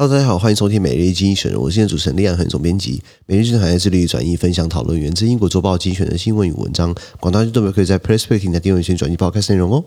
Hello，大家好，欢迎收听每日精选，我是今天主持人李安恒总编辑。每日经济学人致力于转译、分享、讨论源自英国周报精选的新闻与文章。广大听众们可以在 PressPlay 平台订阅先转译报开始内容哦。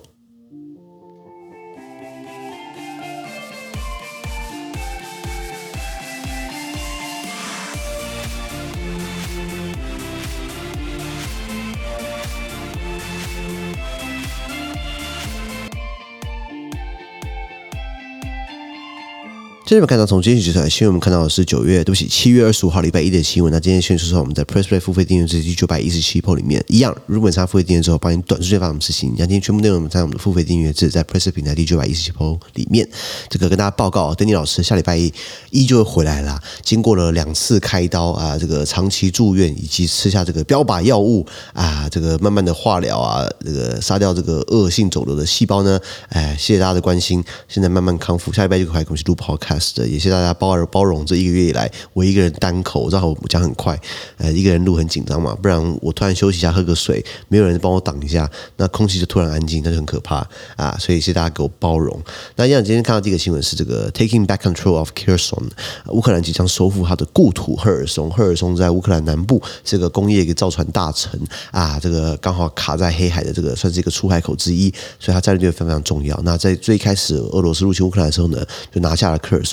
今天我们看到从今天集团新闻，我们看到的是九月，对不起，七月二十五号礼拜一的新闻。那今天先说说我们在 PressPlay 付费订阅制第九百一十七铺里面一样，如果你参加付费订阅之后，帮你短时间发什么事情。今天全部内容在我们的付费订阅制，在 PressPlay 平台第九百一十七铺里面，这个跟大家报告邓宁老师下礼拜一一就会回来了。经过了两次开刀啊，这个长期住院以及吃下这个标靶药物啊，这个慢慢的化疗啊，这个杀掉这个恶性肿瘤的细胞呢，哎，谢谢大家的关心，现在慢慢康复，下礼拜就可以开始录不好看的，也谢谢大家。包而包容这一个月以来，我一个人单口，我知道我讲很快，呃，一个人录很紧张嘛，不然我突然休息一下，喝个水，没有人帮我挡一下，那空气就突然安静，那就很可怕啊！所以谢谢大家给我包容。那一样，今天看到第一个新闻是这个 Taking Back Control of Kherson，乌克兰即将收复他的故土赫尔松。赫尔松在乌克兰南部，这个工业一个造船大城啊，这个刚好卡在黑海的这个算是一个出海口之一，所以它战略非常非常重要。那在最开始俄罗斯入侵乌克兰的时候呢，就拿下了科尔，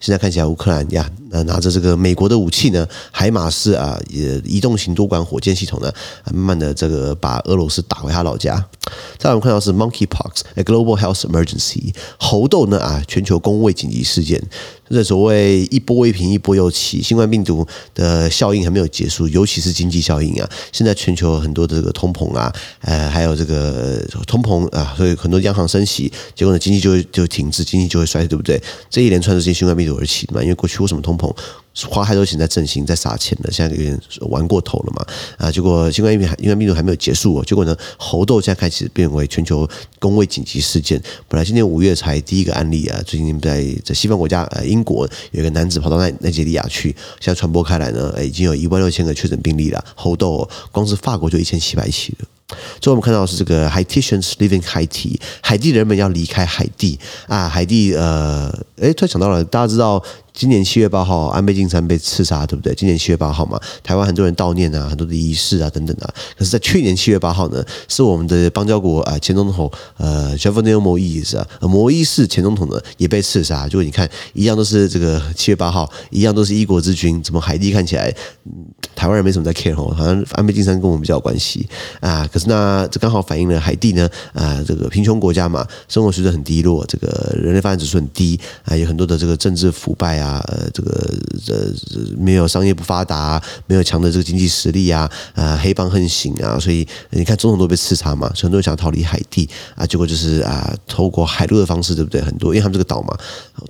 现在看起来。乌克兰呀，那拿着这个美国的武器呢，海马斯啊，也移动型多管火箭系统呢，慢慢的这个把俄罗斯打回他老家。再来我们看到是 Monkeypox，a global health emergency，猴痘呢啊，全球公卫紧急事件。这所谓一波未平一波又起，新冠病毒的效应还没有结束，尤其是经济效应啊。现在全球很多的这个通膨啊，呃，还有这个通膨啊，所以很多央行升息，结果呢，经济就会就停滞，经济就会衰退，对不对？这一连串的这些新冠病毒而起嘛，因为过去为什么通膨？花太多钱在振兴，在撒钱了，现在有点玩过头了嘛？啊，结果新冠疫苗新冠病毒还没有结束哦，结果呢，猴痘现在开始变为全球公卫紧急事件。本来今年五月才第一个案例啊，最近在在西方国家呃英国有一个男子跑到奈奈及利亚去，现在传播开来呢，已经有一万六千个确诊病例了。猴痘哦，光是法国就一千七百起了。最后我们看到的是这个 Haitians leaving Haiti，海地人们要离开海地啊，海地呃，诶，突然想到了，大家知道。今年七月八号，安倍晋三被刺杀，对不对？今年七月八号嘛，台湾很多人悼念啊，很多的仪式啊，等等啊。可是，在去年七月八号呢，是我们的邦交国啊前总统呃 Jovenel Moïse 啊，摩伊士前总统呢也被刺杀。就你看，一样都是这个七月八号，一样都是一国之君，怎么海地看起来，台湾人没什么在 care 哦，好像安倍晋三跟我们比较有关系啊。可是那这刚好反映了海地呢啊，这个贫穷国家嘛，生活水准很低落，这个人类发展指数很低啊，有很多的这个政治腐败啊。呃，这个呃，没有商业不发达，没有强的这个经济实力啊，啊，黑帮横行啊，所以你看总统都被刺杀嘛，很多人想逃离海地啊，结果就是啊，透过海路的方式，对不对？很多，因为他们这个岛嘛，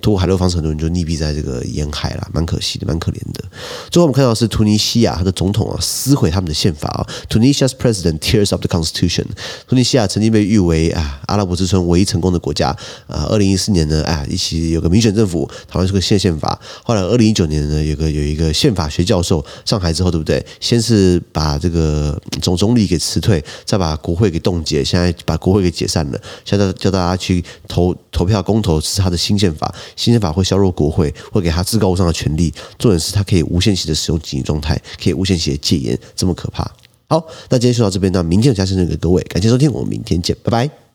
透过海路的方式，很多人就溺毙在这个沿海了，蛮可惜的，蛮可怜的。最后我们看到是突尼西亚，他的总统啊，撕毁他们的宪法啊，Tunisia's president tears up the constitution。突尼西亚曾经被誉为啊，阿拉伯之春唯一成功的国家啊，二零一四年呢，啊，一起有个民选政府，讨论这个宪宪法。后来，二零一九年呢，有个有一个宪法学教授上台之后，对不对？先是把这个总总理给辞退，再把国会给冻结，现在把国会给解散了。现在叫大家去投投票公投，是他的新宪法。新宪法会削弱国会，会给他至高无上的权利。重点是他可以无限期的使用紧急状态，可以无限期的戒严，这么可怕。好，那今天说到这边，那明天有加时间给各位，感谢收听，我们明天见，拜拜。